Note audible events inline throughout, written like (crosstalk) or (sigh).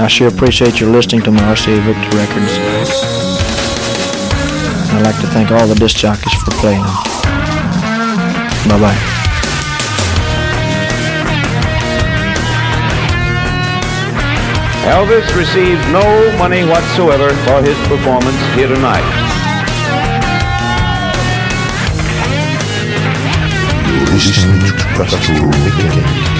I sure appreciate your listening to my RCA Victor Records. I'd like to thank all the disc jockeys for playing. Bye bye. Elvis received no money whatsoever for his performance here tonight. listening to Pastoral Weekend.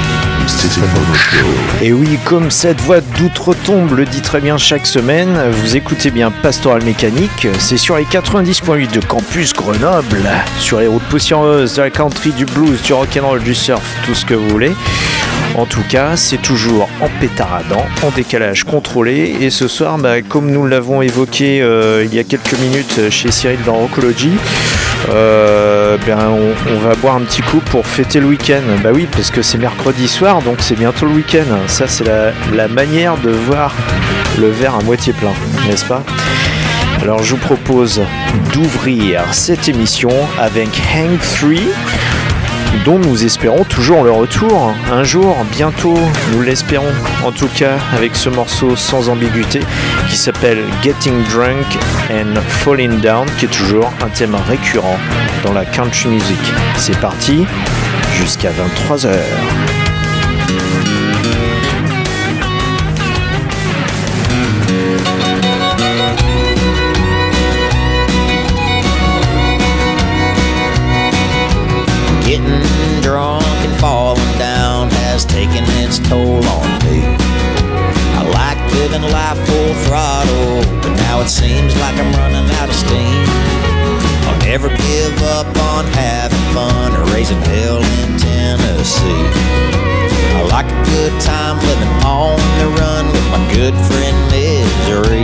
Et oui, comme cette voix d'outre-tombe le dit très bien chaque semaine, vous écoutez bien Pastoral Mécanique, c'est sur les 90.8 de Campus Grenoble, sur les routes poussiéreuses, de la country, du blues, du rock'n'roll, du surf, tout ce que vous voulez. En tout cas, c'est toujours en pétaradant, en décalage contrôlé. Et ce soir, bah, comme nous l'avons évoqué euh, il y a quelques minutes chez Cyril dans Rockology, euh, ben, on, va boire un petit coup pour fêter le week-end. Bah oui, parce que c'est mercredi soir, donc c'est bientôt le week-end. Ça, c'est la, la manière de voir le verre à moitié plein, n'est-ce pas? Alors je vous propose d'ouvrir cette émission avec Hang 3 dont nous espérons toujours le retour un jour, bientôt, nous l'espérons en tout cas avec ce morceau sans ambiguïté qui s'appelle Getting Drunk and Falling Down qui est toujours un thème récurrent dans la country music. C'est parti jusqu'à 23h. Raising hell in Tennessee. I like a good time living on the run with my good friend Misery.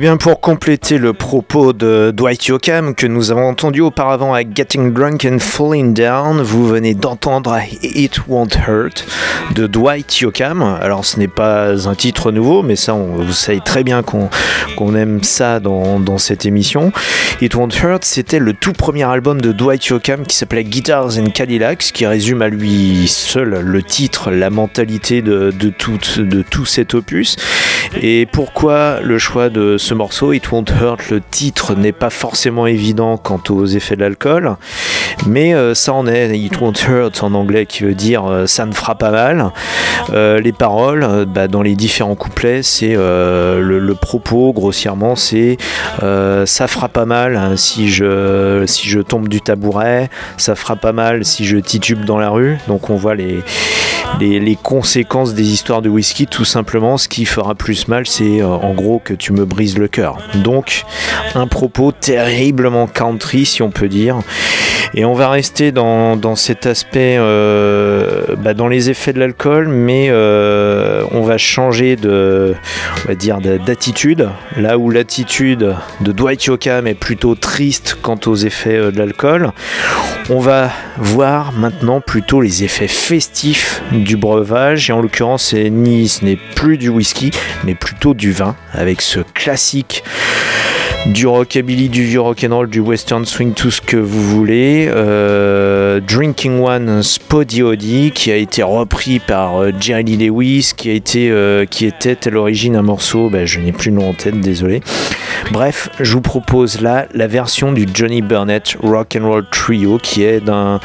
Eh bien, pour compléter le propos de Dwight Yoakam que nous avons entendu auparavant à Getting Drunk and Falling Down, vous venez d'entendre It Won't Hurt de Dwight Yoakam. Alors, ce n'est pas un titre nouveau, mais ça, vous savez très bien qu'on aime ça dans, cette émission. It Won't Hurt, c'était le tout premier album de Dwight Yoakam qui s'appelait Guitars and Cadillacs, qui résume à lui seul le titre, la mentalité de, tout, de tout cet opus. Et pourquoi le choix de ce morceau It Won't Hurt, le titre n'est pas forcément évident quant aux effets de l'alcool, mais euh, ça en est. It Won't Hurt en anglais qui veut dire euh, ça ne fera pas mal. Euh, les paroles, bah, dans les différents couplets, c'est le, propos grossièrement, c'est ça fera pas mal hein, si je si je tombe du tabouret, ça fera pas mal si je titube dans la rue. Donc on voit les les, conséquences des histoires de whisky, tout simplement, ce qui fera plus mal, c'est euh, en gros que tu me brises le cœur. Donc, un propos terriblement country, si on peut dire. Et on va rester dans, cet aspect, euh, bah, dans les effets de l'alcool, mais euh, on va changer de, on va dire, de- d'attitude. Là où l'attitude de Dwight Yoakam est plutôt triste quant aux effets de l'alcool, on va voir maintenant plutôt les effets festifs du breuvage. Et en l'occurrence, ce n'est plus du whisky, mais plutôt du vin, avec ce classique du rockabilly, du vieux rock'n'roll, du western swing, tout ce que vous voulez. Euh, Drinking One Spoddy Oddy, qui a été repris par euh, Jerry Lee Lewis, euh, qui était à l'origine un morceau, ben, je n'ai plus le nom en tête, désolé. Bref, je vous propose là la version du Johnny Burnett Rock and Roll Trio, qui est un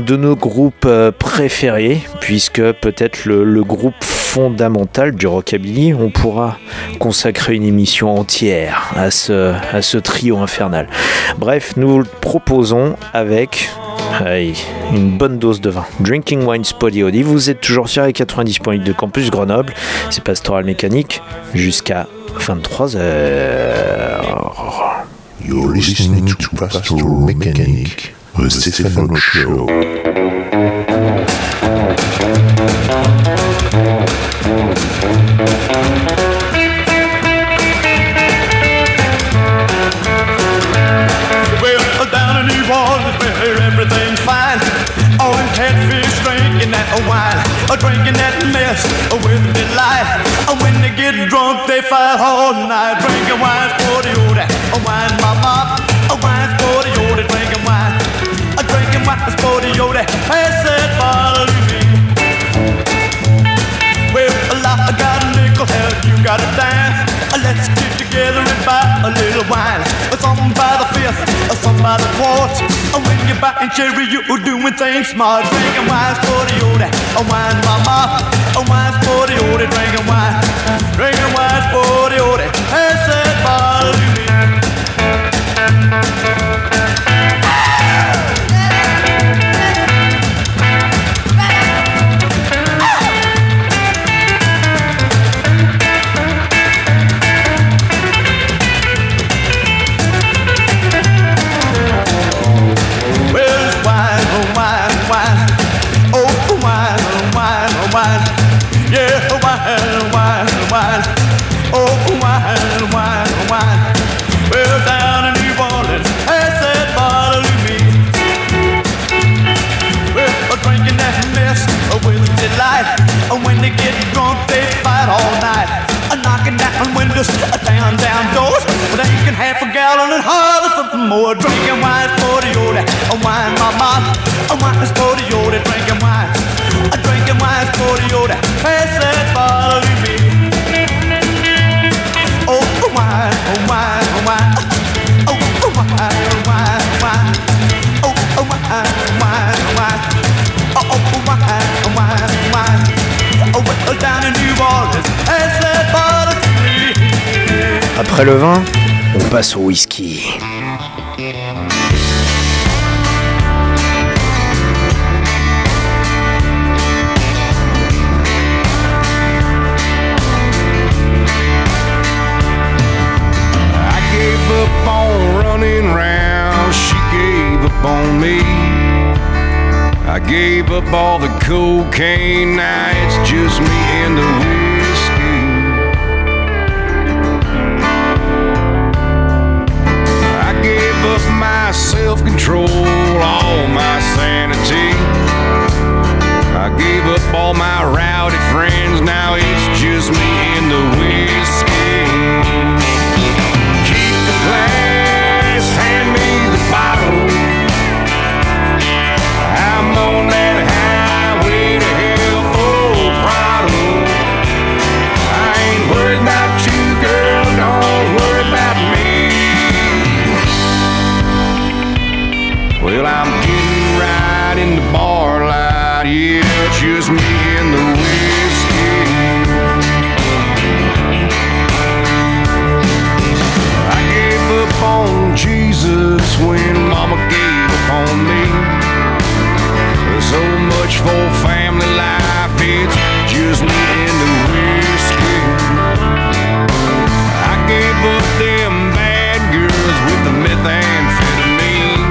de nos groupes préférés, puisque peut-être le groupe fondamentales du rockabilly. On pourra consacrer une émission entière à ce, trio infernal. Bref, nous le proposons avec une bonne dose de vin. Drinking Wine Spotty Audi. Vous êtes toujours sur les 90.8 de Campus Grenoble. C'est Pastoral Mécanique jusqu'à 23h. You're listening to Pastoral Stefano Show. That wine, or drinking that mess with delight. And when they get drunk, they fight all night. Drinking wine for the old, a wine mama, a wine for the old, drinking wine, a drinking wine for the old. Pass that bottle to me. Well, I got a nickel, hell, you got a dime. When you're cherry, you're doing things smart. Drinking wine's for the old, a wine mama. A wine's for the old, drinking wine. Drinking wine's Drinking wine for the old, wine, mama. A wine for the old, drinking wine. A drinking wine for the old. Oh, oh, oh, wine, oh. Oh, oh, oh, oh. Oh, oh, oh, oh. Oh, oh, oh, oh, oh. Oh, New Orleans. Après le vin, on passe au whisky. On me. I gave up all the cocaine, now it's just me and the whiskey. I gave up my self control, all my sanity. I gave up all my rowdy friends, now it's just me and the whiskey. Keep the glass, hand me the bottle. I'm on that much for family life. It's just me and the whiskey. I gave up them bad girls with the methamphetamine.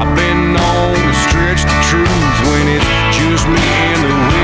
I've been known to stretch the truth when it's just me and the whiskey.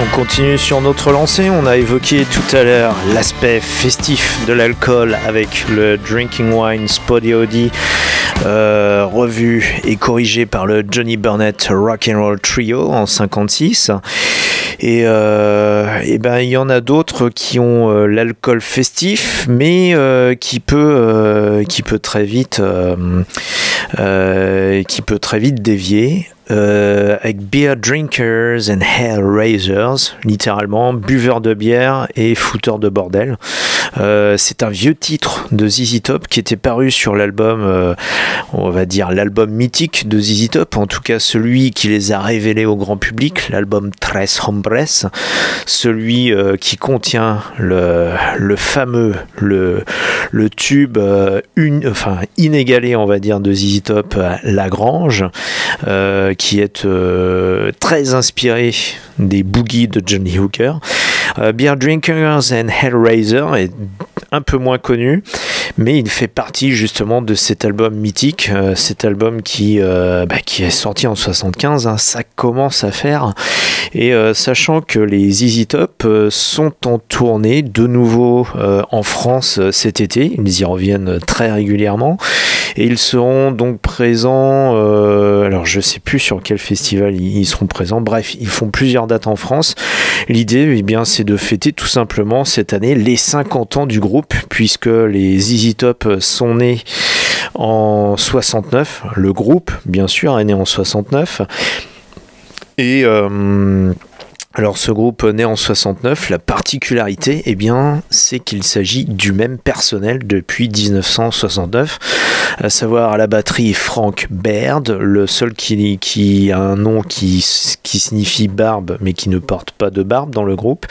On continue sur notre lancée. On a évoqué tout à l'heure l'aspect festif de l'alcool avec le Drinking Wine Spotty Odie, euh, revu et corrigé par le Johnny Burnett Rock and Roll Trio en 56. Et, euh, et ben il y en a d'autres qui ont euh, l'alcool festif, mais qui peut très vite dévier. Euh, avec Beer Drinkers and Hellraisers, littéralement buveurs de bière et fouteurs de bordel. Euh, c'est un vieux titre de ZZ Top qui était paru sur l'album, euh, on va dire l'album mythique de ZZ Top, en tout cas celui qui les a révélés au grand public, l'album Tres Hombres, celui euh, qui contient le, fameux, le, tube inégalé, on va dire, de ZZ Top, Lagrange, qui est très inspiré des boogies de Johnny Hooker. Beer Drinkers and Hellraiser est mm un peu moins connu, mais il fait partie justement de cet album mythique, euh, cet album qui, euh, bah, qui est sorti en 75, hein, ça commence à faire, et euh, sachant que les ZZ Top sont en tournée de nouveau en France cet été, ils y reviennent très régulièrement, et ils seront donc présents, alors je sais plus sur quel festival ils ils seront présents, bref, ils font plusieurs dates en France. L'idée, eh bien, c'est de fêter tout simplement cette année les 50 ans du groupe, puisque les ZZ Top sont nés en 69. Le groupe, bien sûr, est né en 69. Et euh, alors ce groupe né en 69, la particularité, eh bien, c'est qu'il s'agit du même personnel depuis 1969, à savoir à la batterie Frank Baird, le seul qui, a un nom qui, qui signifie barbe, mais qui ne porte pas de barbe dans le groupe,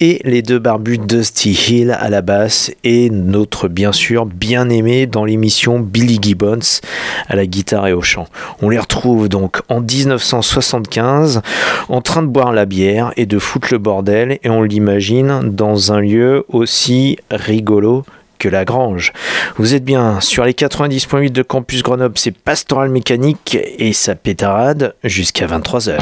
et les deux barbus Dusty Hill à la basse, et notre bien sûr bien-aimé dans l'émission Billy Gibbons à la guitare et au chant. On les retrouve donc en 1975 en train de boire la bière et de foutre le bordel et on l'imagine dans un lieu aussi rigolo que la grange. Vous êtes bien sur les 90.8 de Campus Grenoble, c'est Pastoral Mécanique et sa pétarade jusqu'à 23h.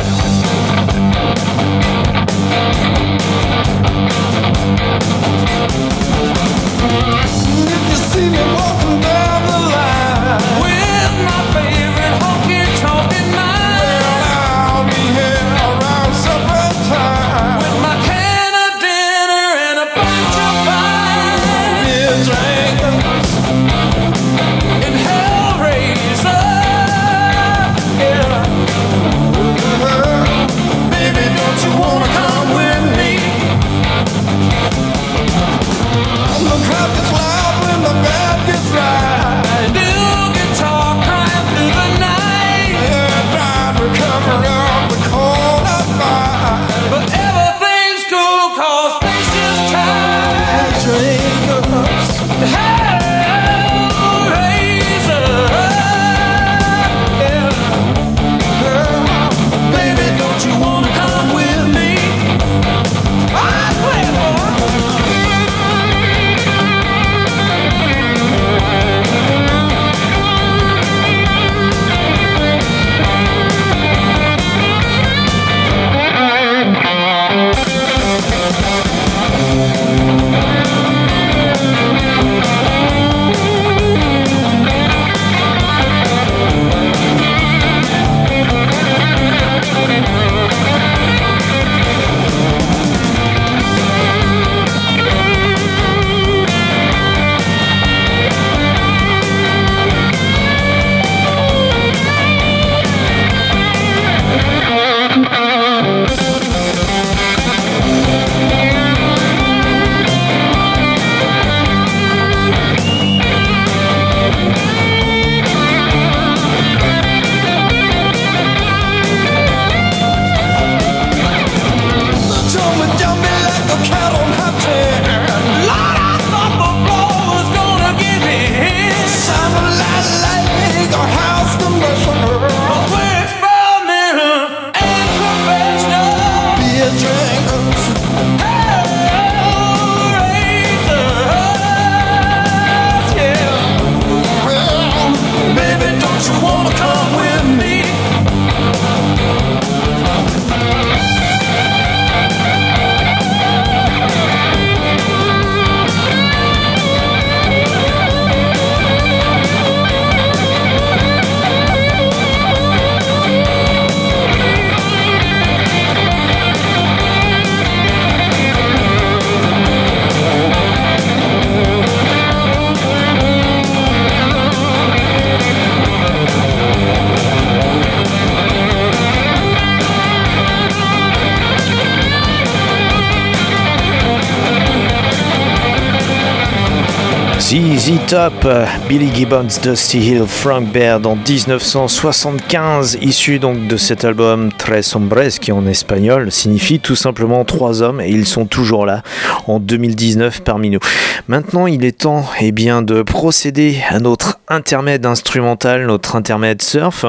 ZZ Top, Billy Gibbons, Dusty Hill, Frank Baird en 1975, issu donc de cet album Tres Hombres qui en espagnol signifie tout simplement trois hommes et ils sont toujours là en 2019 parmi nous. Maintenant il est temps eh bien, de procéder à notre intermède instrumental, notre intermède surf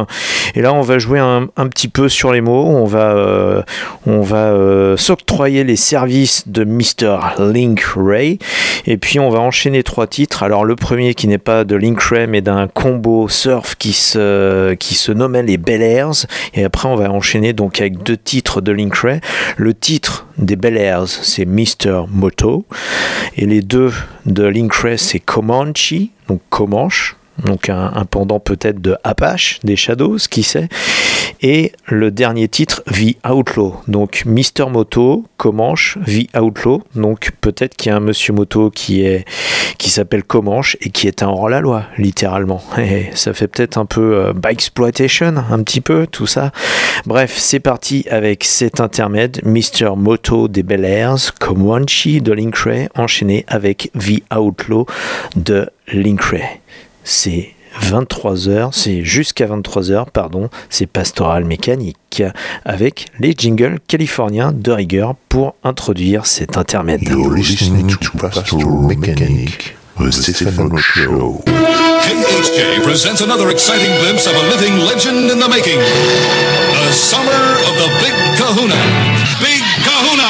et là on va jouer un, petit peu sur les mots, on va, euh, va euh, s'octroyer les services de Mr. Link Ray et puis on va enchaîner trois titres. Alors le premier qui n'est pas de Link Ray mais d'un combo surf qui se, qui se nommait les Bel Airs. Et après on va enchaîner donc avec deux titres de Link Ray. Le titre des Bel Airs c'est Mr. Moto. Et les deux de Link Ray c'est Comanche, donc Comanche donc un, pendant peut-être de Apache, des Shadows, qui sait. Et le dernier titre, The Outlaw. Donc Mister Moto, Comanche, The Outlaw. Donc peut-être qu'il y a un Monsieur Moto qui est qui s'appelle Comanche et qui est un hors-la-loi, littéralement. (laughs) Et ça fait peut-être un peu euh, exploitation, un petit peu, tout ça. Bref, c'est parti avec cet intermède, Mister Moto des Bel Airs, Comanche de Link Ray, enchaîné avec The Outlaw de Link Ray c'est 23h, c'est jusqu'à 23h, pardon, c'est Pastoral Mécanique, avec les jingles californiens de rigueur pour introduire cet intermède. You're listening to Pastoral Mechanic, the Stephen Show. KHJ presents another exciting glimpse of a living legend in the making. The summer of the Big Kahuna. Big Kahuna!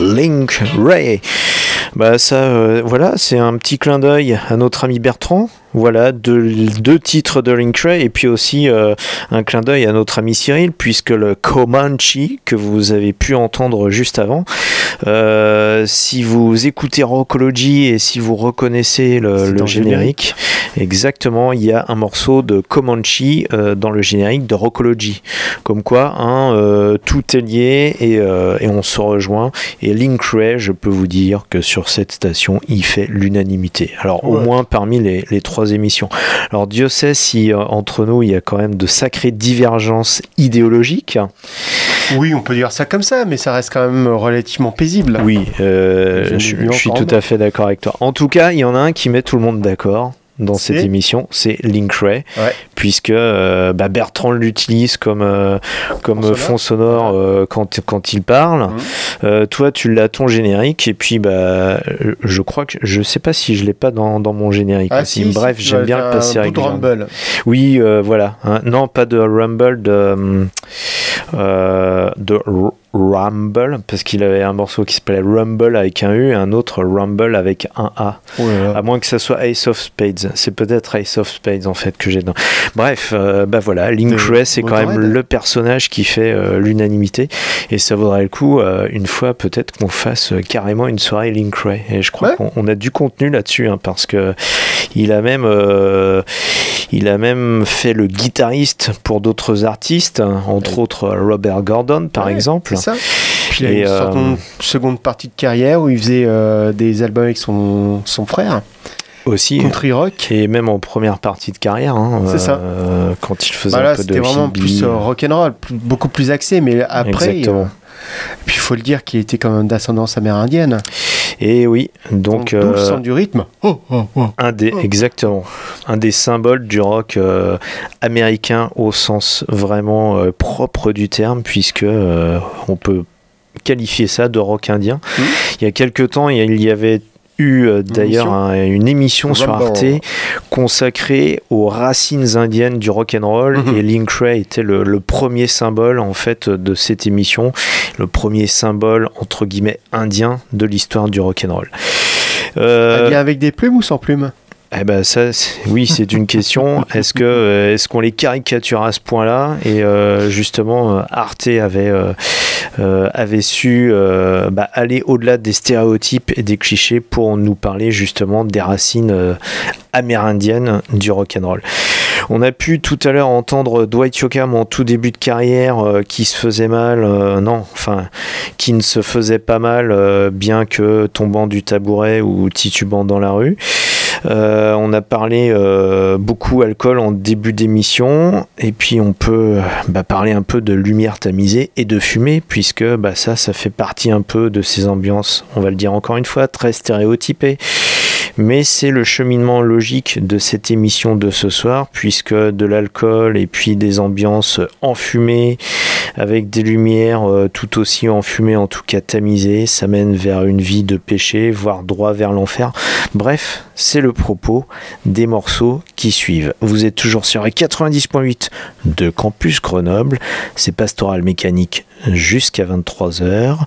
Link Ray. Bah ça, euh, voilà, c'est un petit clin d'œil à notre ami Bertrand. Voilà, deux, deux titres de Link Ray et puis aussi euh, un clin d'œil à notre ami Cyril, puisque le Comanche que vous avez pu entendre juste avant, euh, si vous écoutez Rockology et si vous reconnaissez le, générique, exactement, il y a un morceau de Comanche euh, dans le générique de Rockology. Comme quoi, hein, tout est lié et, et on se rejoint. Et Link Ray, je peux vous dire que sur cette station, il fait l'unanimité. Alors, au moins parmi les, les trois émissions. Alors, Dieu sait si euh, entre nous, il y a quand même de sacrées divergences idéologiques. Oui, on peut dire ça comme ça, mais ça reste quand même relativement paisible. Oui, euh, je, suis tout à fait d'accord avec toi. En tout cas, il y en a un qui met tout le monde d'accord dans cette émission, c'est Link Ray, Ouais. puisque euh, bah, Bertrand l'utilise comme, euh, comme Fond fond sonore. euh, quand, quand il parle. Euh, toi, tu l'as ton générique, et puis bah, je crois que je sais pas si je l'ai pas dans, dans mon générique Ah, si, Bref, si, j'aime bien le passer régulièrement. Rumble. Oui, voilà. hein. Non, pas de Rumble, de, euh, de R- Rumble, parce qu'il avait un morceau qui s'appelait Rumble avec un U et un autre Rumble avec un A. Oh là là. À moins que ça soit Ace of Spades. C'est peut-être Ace of Spades en fait que j'ai dans. Bref, euh, bah voilà, Link De Ray, c'est quand même le personnage qui fait euh, l'unanimité. Et ça vaudrait le coup, euh, une fois peut-être qu'on fasse euh, carrément une soirée Link Ray. Et je crois Ouais. qu'on on a du contenu là-dessus, hein, parce que il a même. Il a même fait le guitariste pour d'autres artistes, entre autres Robert Gordon par Ouais, exemple. C'est ça. Puis il a Et, une euh, seconde, partie de carrière où il faisait euh, des albums avec son, son frère, Aussi. country rock. Et même en première partie de carrière, hein, C'est ça. euh, quand il faisait Bah là, un peu de c'était vraiment plus euh, rock'n'roll, plus- beaucoup plus axé, mais après. Exactement. euh, puis il faut le dire qu'il était quand même d'ascendance amérindienne. Et oui, donc, euh, sens du rythme. Oh, oh, oh. un des exactement un des symboles du rock euh, américain au sens vraiment euh, propre du terme, puisque on peut qualifier ça de rock indien. Mmh. Il y a quelques temps, il y avait eu euh, d'ailleurs un- une émission sur. Arte consacrée aux racines indiennes du rock and roll Mhm. et Link Ray était le, le premier symbole en fait de cette émission, le premier symbole entre guillemets indien de l'histoire du rock and roll. Euh, avec des plumes ou sans plumes? Eh ben ça, oui, c'est une question. (laughs) Est-ce que euh, est-ce qu'on les caricature à ce point-là? Et euh, justement, Arte avait euh, avait su euh, bah, aller au-delà des stéréotypes et des clichés pour nous parler justement des racines euh, amérindiennes du rock and roll. On a pu tout à l'heure entendre Dwight Yoakam en tout début de carrière euh, qui se faisait mal, euh, non, enfin, qui ne se faisait pas mal, euh, bien que tombant du tabouret ou titubant dans la rue. Euh, on a parlé euh, beaucoup alcool en début d'émission, et puis on peut bah, parler un peu de lumière tamisée et de fumée, puisque bah, ça, ça fait partie un peu de ces ambiances, on va le dire encore une fois, très stéréotypées. Mais c'est le cheminement logique de cette émission de ce soir, puisque de l'alcool et puis des ambiances enfumées, avec des lumières euh, tout aussi enfumées, en tout cas tamisées, ça mène vers une vie de péché, voire droit vers l'enfer. Bref, c'est le propos des morceaux qui suivent. Vous êtes toujours sur les 90.8 de Campus Grenoble, c'est Pastoral Mécanique jusqu'à 23h.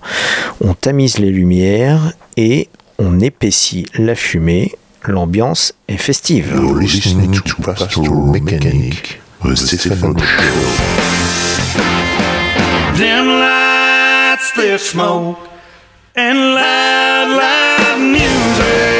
On tamise les lumières et on épaissit la fumée. L'ambiance est festive. You're listening to Pastoral Mechanic, the Stephen Show. Dim lights, thick smoke, and loud, loud music.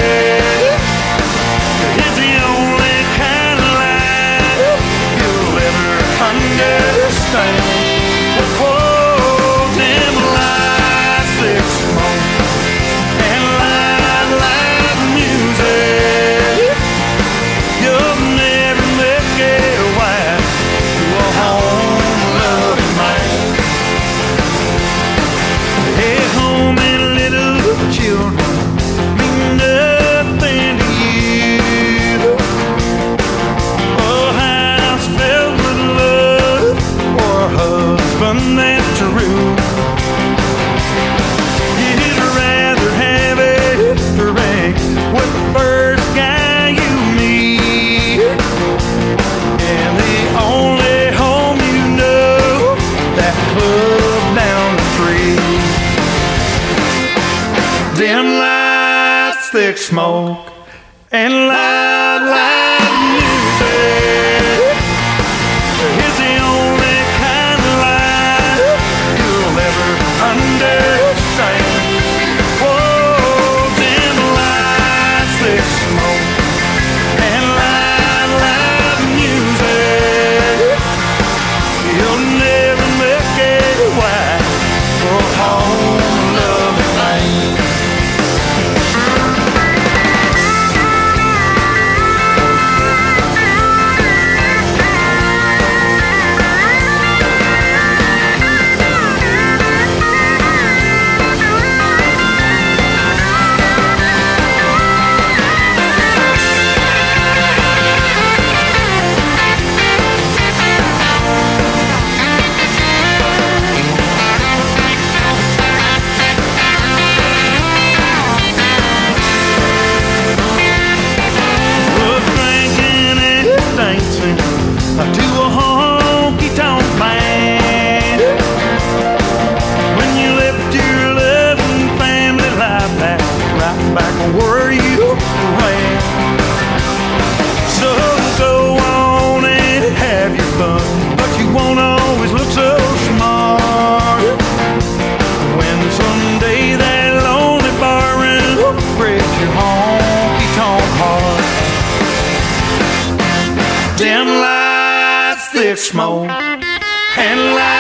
And loud,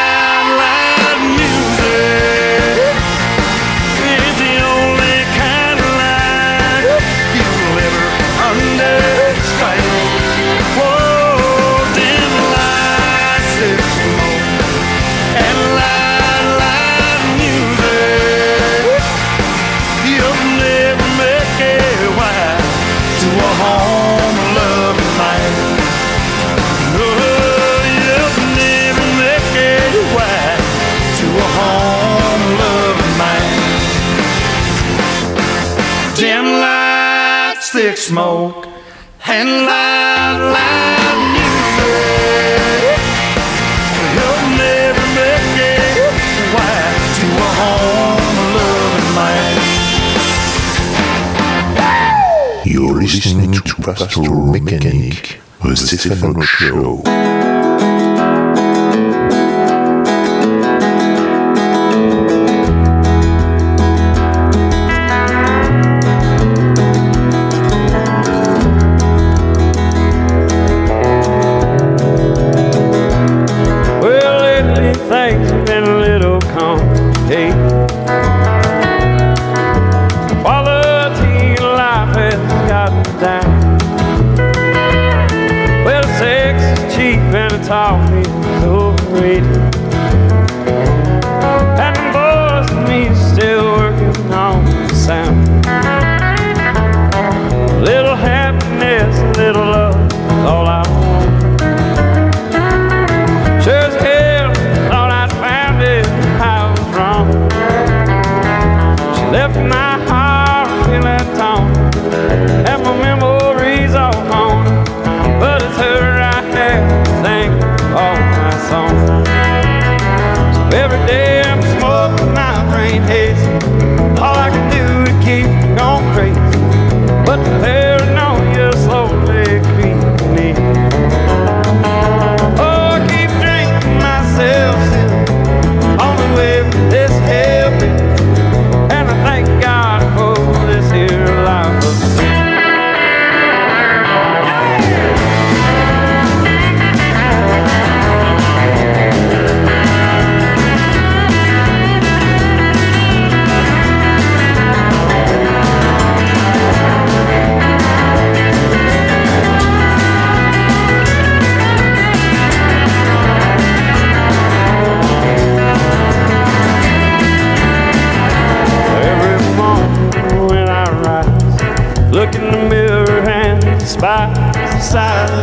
Pastoral Mechanic, the Stephen Show.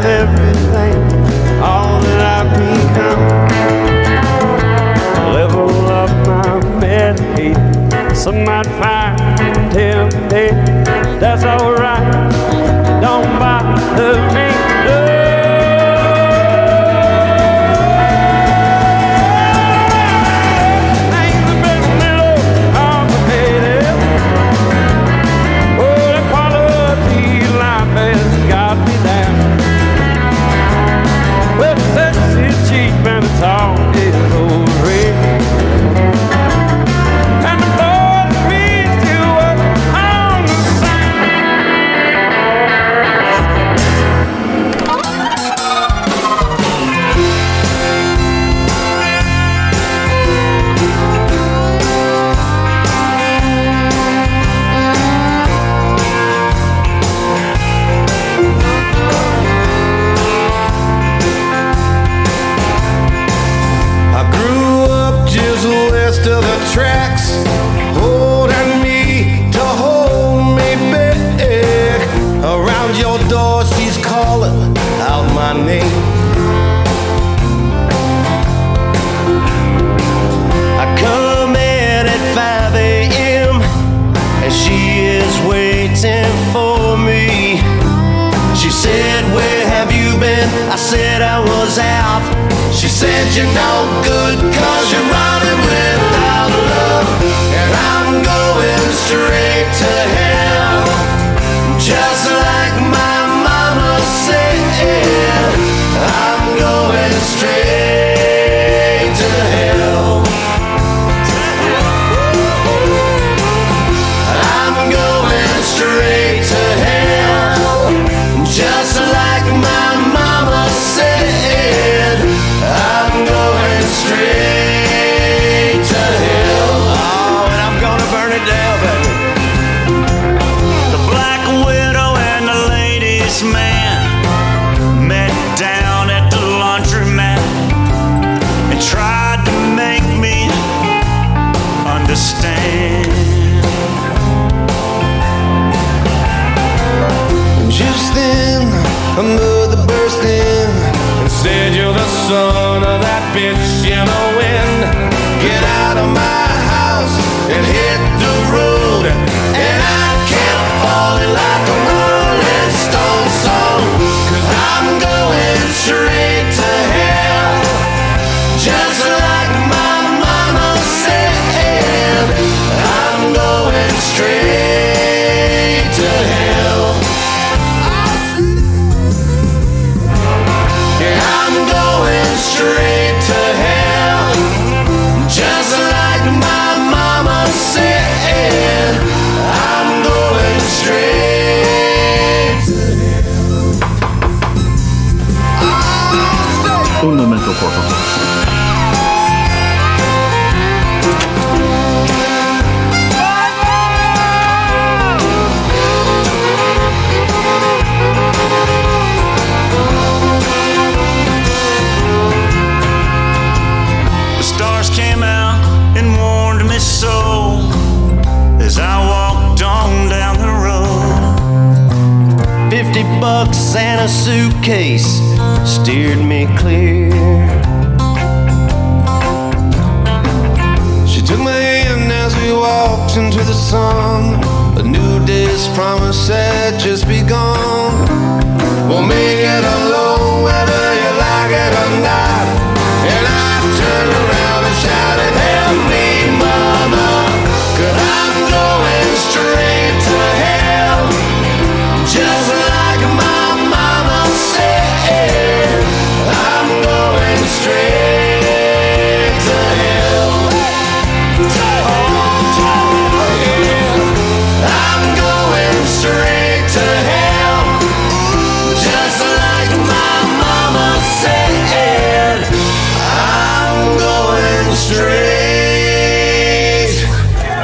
everything, all that I've become. Level up my some might find.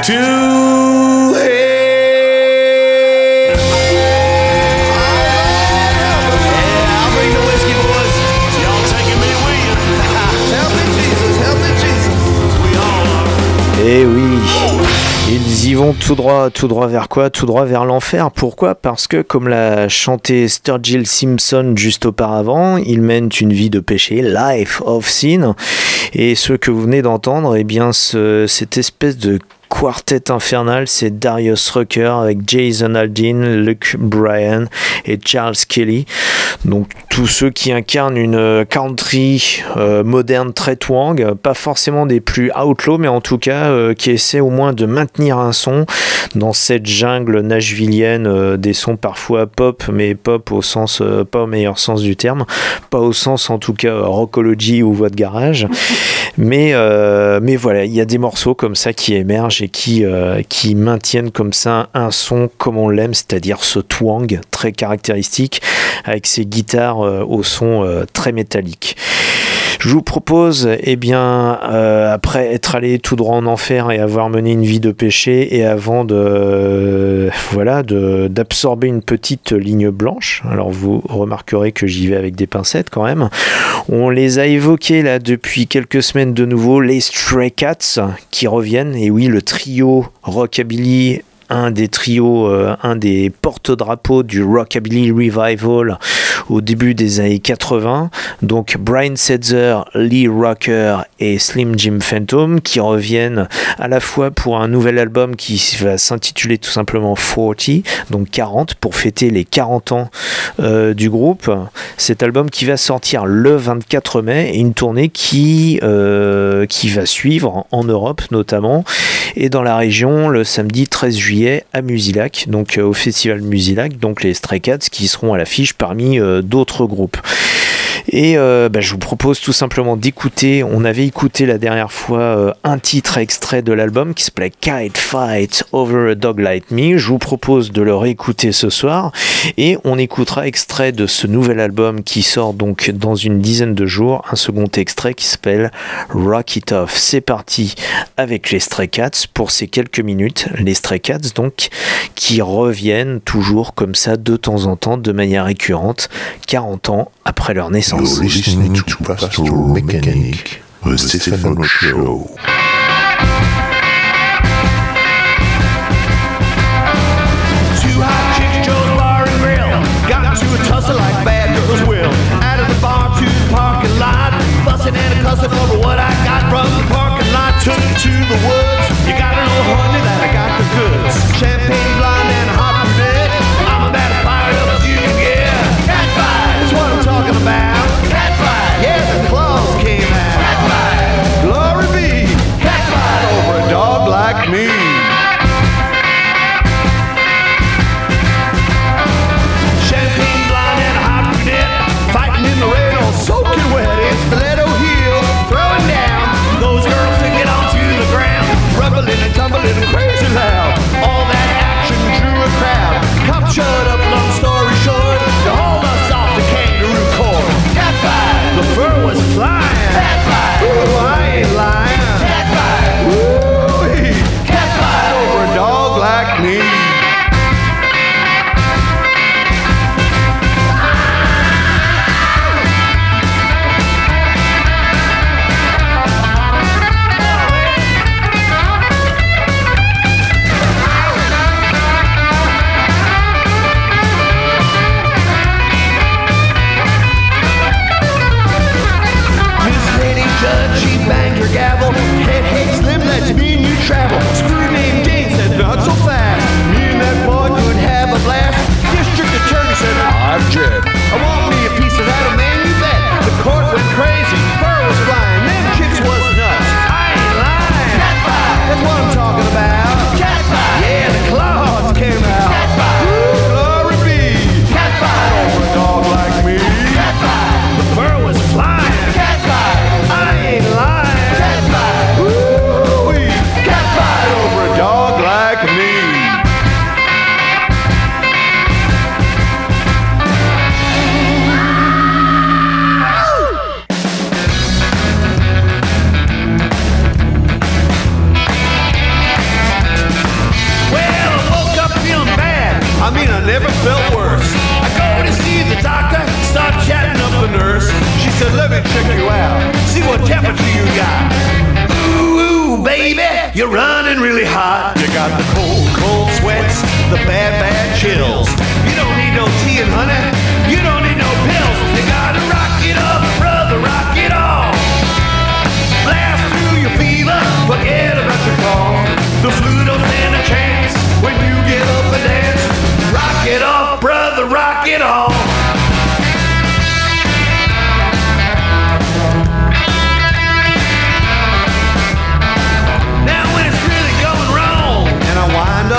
To Eh oui, ils y vont tout droit, tout droit vers quoi? Tout droit vers l'enfer. Pourquoi? Parce que, comme l'a chanté Sturgill Simpson juste auparavant, ils mènent une vie de péché, life of sin. Et ce que vous venez d'entendre, eh bien, ce- cette espèce de quartet infernal, c'est Darius Rucker avec Jason Aldean, Luke Bryan et Charles Kelly. Donc tous ceux qui incarnent une euh, country euh, moderne très twang, pas forcément des plus outlaw, mais en tout cas euh, qui essaient au moins de maintenir un son dans cette jungle nashvillienne, des sons parfois pop, mais pop au sens, pas au meilleur sens du terme, pas au sens en tout cas rockology ou voix de garage. (laughs) Mais, mais voilà, il y a des morceaux comme ça qui émergent et qui, euh, qui maintiennent comme ça un son comme on l'aime, c'est-à-dire ce twang très caractéristique avec ces guitares euh, au son euh, très métallique. Je vous propose, eh bien, euh, après être allé tout droit en enfer et avoir mené une vie de péché, et avant de, voilà, d'absorber une petite ligne blanche. Alors vous remarquerez que j'y vais avec des pincettes quand même. On les a évoqués là depuis quelques semaines de nouveau, les Stray Cats qui reviennent. Et oui, le trio rockabilly un des trios, euh, un des porte-drapeaux du Rockabilly Revival au début des années 80. Donc Brian Setzer, Lee Rocker et Slim Jim Phantom qui reviennent à la fois pour un nouvel album qui va s'intituler tout simplement 40, donc 40 pour fêter les 40 ans euh, du groupe. Cet album qui va sortir le 24 mai et une tournée qui, euh, qui va suivre en Europe notamment et dans la région le samedi 13 juillet à Musilac, donc euh, au festival Musilac, donc les Stray Cats qui seront à l'affiche parmi d'autres groupes. Et euh, bah, je vous propose tout simplement d'écouter. On avait écouté la dernière fois euh, un titre extrait de l'album qui s'appelait Kite Fight Over a Dog Like Me. Je vous propose de le réécouter ce soir. Et on écoutera extrait de ce nouvel album qui sort donc dans une dizaine de jours. Un second extrait qui s'appelle Rock It Off. C'est parti avec les Stray Cats pour ces quelques minutes. Les Stray Cats donc qui reviennent toujours comme ça de temps en temps de manière récurrente 40 ans après leur naissance. You're listening to Pastoral Mechanic, the Stefano Show. Two hot chicks, Joe's Bar and Grill. Got into a tussle like bad girls will. Out of the bar to the parking lot. Fussing and cussing over what I got from the parking lot. Took it to the woods. You gotta know, honey, that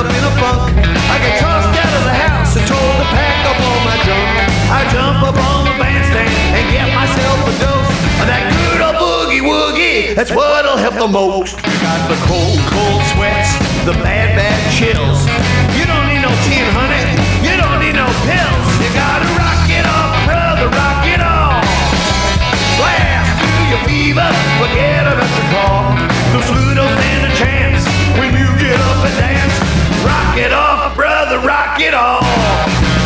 in a funk. I get tossed out of the house and told to pack up all my junk. I jump up on the bandstand and get myself a dose of that good old boogie woogie. That's what'll help the most. Got the cold, cold sweats, the bad, bad chills. You don't need no tin, honey. You don't need no pills. You gotta rock it off, brother, rock it off. Blast through your fever, forget about your cough. The flu don't stand a chance when you get up and dance. Rock it off, brother, rock it off.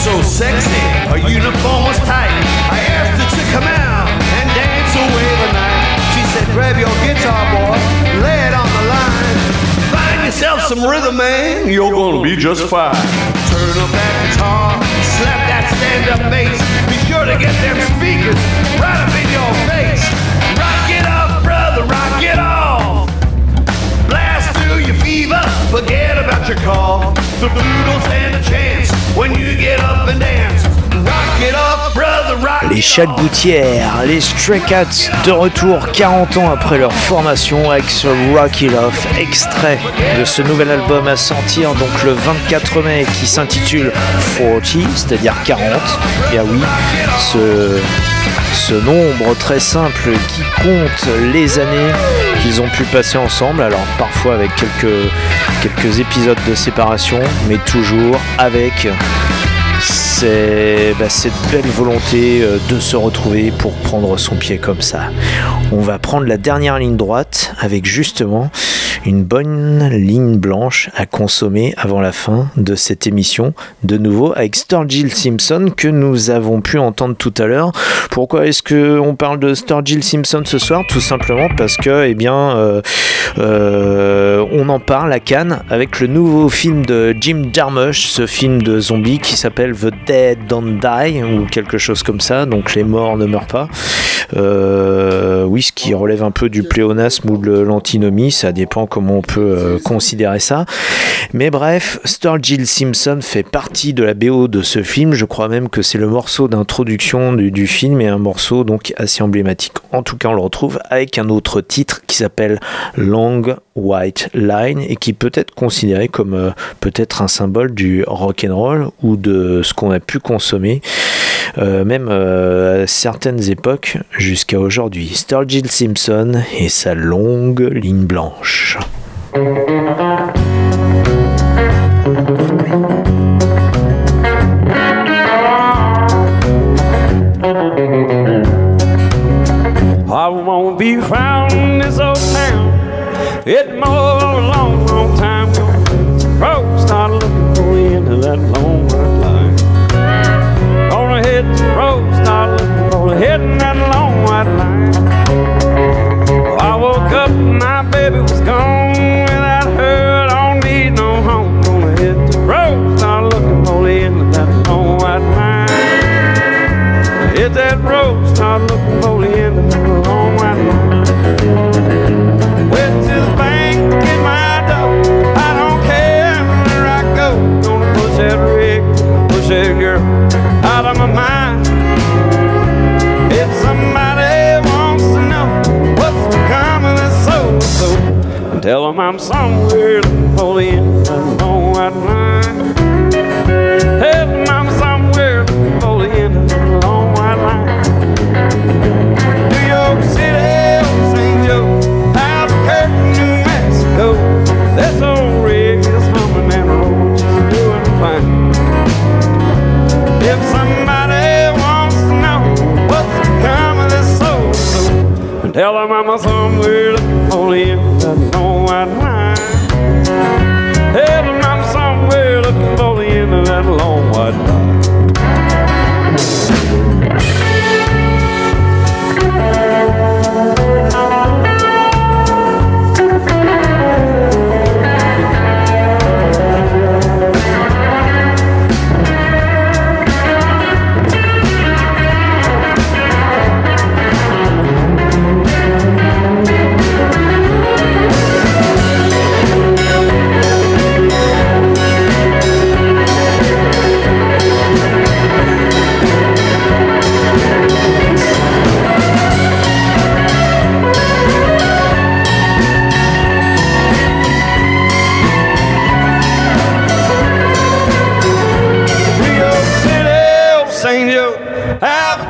So sexy. Her uniform was tight. I asked her to come out and dance away the night. She said, grab your guitar, boy, lay it on the line. Find yourself some rhythm, man. You're gonna be just fine. Turn up that guitar, slap that stand-up bass. Be sure to get them speakers right up in your face. Forget about your cough. The flu don't stand a chance when you get up and dance. Rock it off, brother, rock Les chats de gouttière, les Stray Cats de retour 40 ans après leur formation avec ce Rock It Off, extrait de ce nouvel album à sortir donc le 24 mai qui s'intitule 40, c'est-à-dire 40. Et ah oui, ce, ce nombre très simple qui compte les années qu'ils ont pu passer ensemble, alors parfois avec quelques, épisodes de séparation, mais toujours avec bah, cette belle volonté euh, de se retrouver pour prendre son pied comme ça. On va prendre la dernière ligne droite avec justement une bonne ligne blanche à consommer avant la fin de cette émission. De nouveau avec Sturgill Simpson que nous avons pu entendre tout à l'heure. Pourquoi est-ce que on parle de Sturgill Simpson ce soir? Tout simplement parce que, eh bien, euh, euh, on en parle à Cannes avec le nouveau film de Jim Jarmusch, ce film de zombie qui s'appelle The Dead Don't Die ou quelque chose comme ça. Donc les morts ne meurent pas. Euh, oui, ce qui relève un peu du pléonasme ou de l'antinomie, ça dépend comment on peut euh, considérer ça. Mais bref, Sturgill Simpson fait partie de la BO de ce film. Je crois même que c'est le morceau d'introduction du, du film et un morceau donc assez emblématique. En tout cas, on le retrouve avec un autre titre qui s'appelle Long White Line et qui peut être considéré comme euh, peut-être un symbole du rock and roll ou de ce qu'on a pu consommer même euh, à certaines époques jusqu'à aujourd'hui. Sturgill Simpson et sa longue ligne blanche. Start looking for the head in that long white line. I woke up and my baby was gone.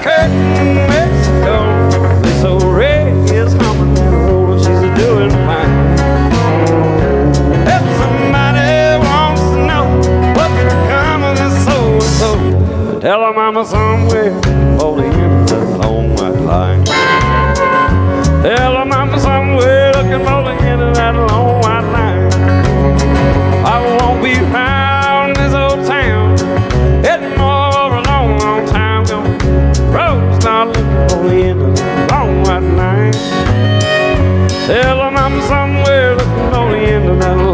curtain Mexico. This old red is humming, oh, she's doing fine. If somebody wants to know what's become of this tell her mama somewhere. Hell, I'm somewhere looking lonely in the night.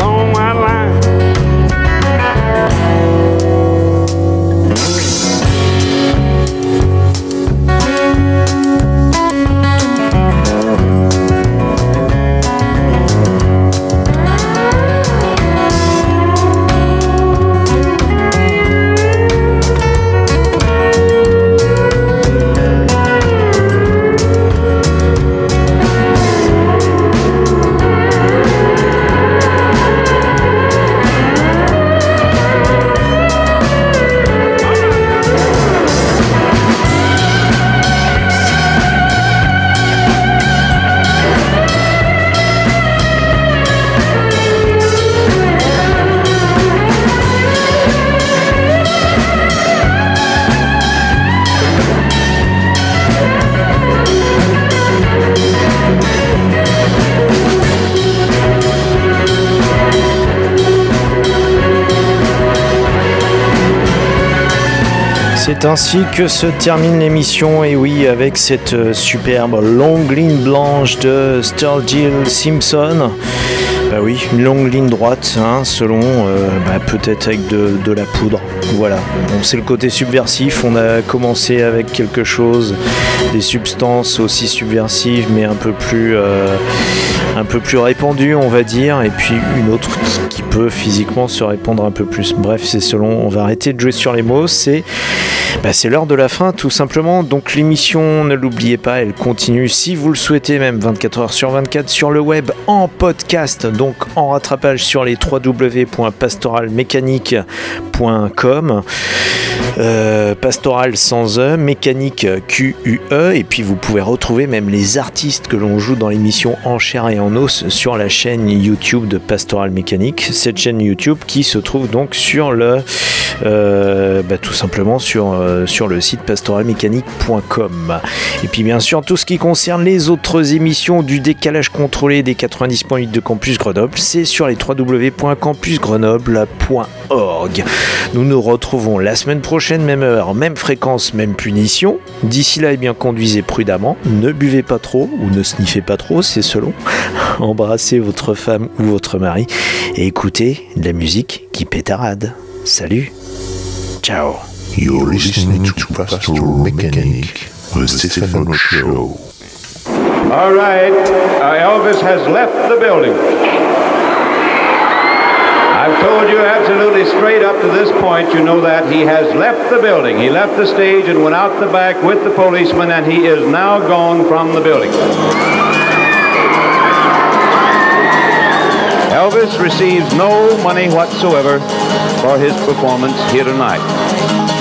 C'est ainsi que se termine l'émission, et oui, avec cette euh, superbe longue ligne blanche de Sturgill Simpson. Bah oui, une longue ligne droite, hein, selon, euh, bah, peut-être avec de, la poudre. Voilà, c'est le côté subversif. On a commencé avec quelque chose, des substances aussi subversives, mais un peu plus, euh, un peu plus répandues, on va dire, et puis une autre qui peut physiquement se répandre un peu plus. Bref, c'est selon. On va arrêter de jouer sur les mots. C'est bah, c'est l'heure de la fin tout simplement. Donc l'émission, ne l'oubliez pas, elle continue si vous le souhaitez même 24 heures sur 24 sur le web en podcast, donc en rattrapage sur les www.pastoralmécanique.com. Euh, pastoral sans E, mécanique Q-U-E, et puis vous pouvez retrouver même les artistes que l'on joue dans l'émission En chair et sur la chaîne YouTube de Pastoral Mécanique. Cette chaîne YouTube qui se trouve donc sur le euh, bah, tout simplement sur, euh, le site pastoralmécanique.com. Et puis bien sûr, tout ce qui concerne les autres émissions du décalage contrôlé des 90.8 de Campus Grenoble, c'est sur les www.campusgrenoble.org. Nous nous retrouvons la semaine prochaine, même heure, même fréquence, même punition. D'ici là, eh bien, conduisez prudemment, ne buvez pas trop ou ne sniffez pas trop, c'est selon. (laughs) Embrassez votre femme ou votre mari et écoutez de la musique qui pétarade. Salut Ciao You're listening to Pastoral Mechanic, the Stephen Show. All right, uh, Elvis has left the building. I've told you absolutely straight up to this point, you know that he has left the building. He left the stage and went out the back with the policeman, and he is now gone from the building. Elvis receives no money whatsoever for his performance here tonight.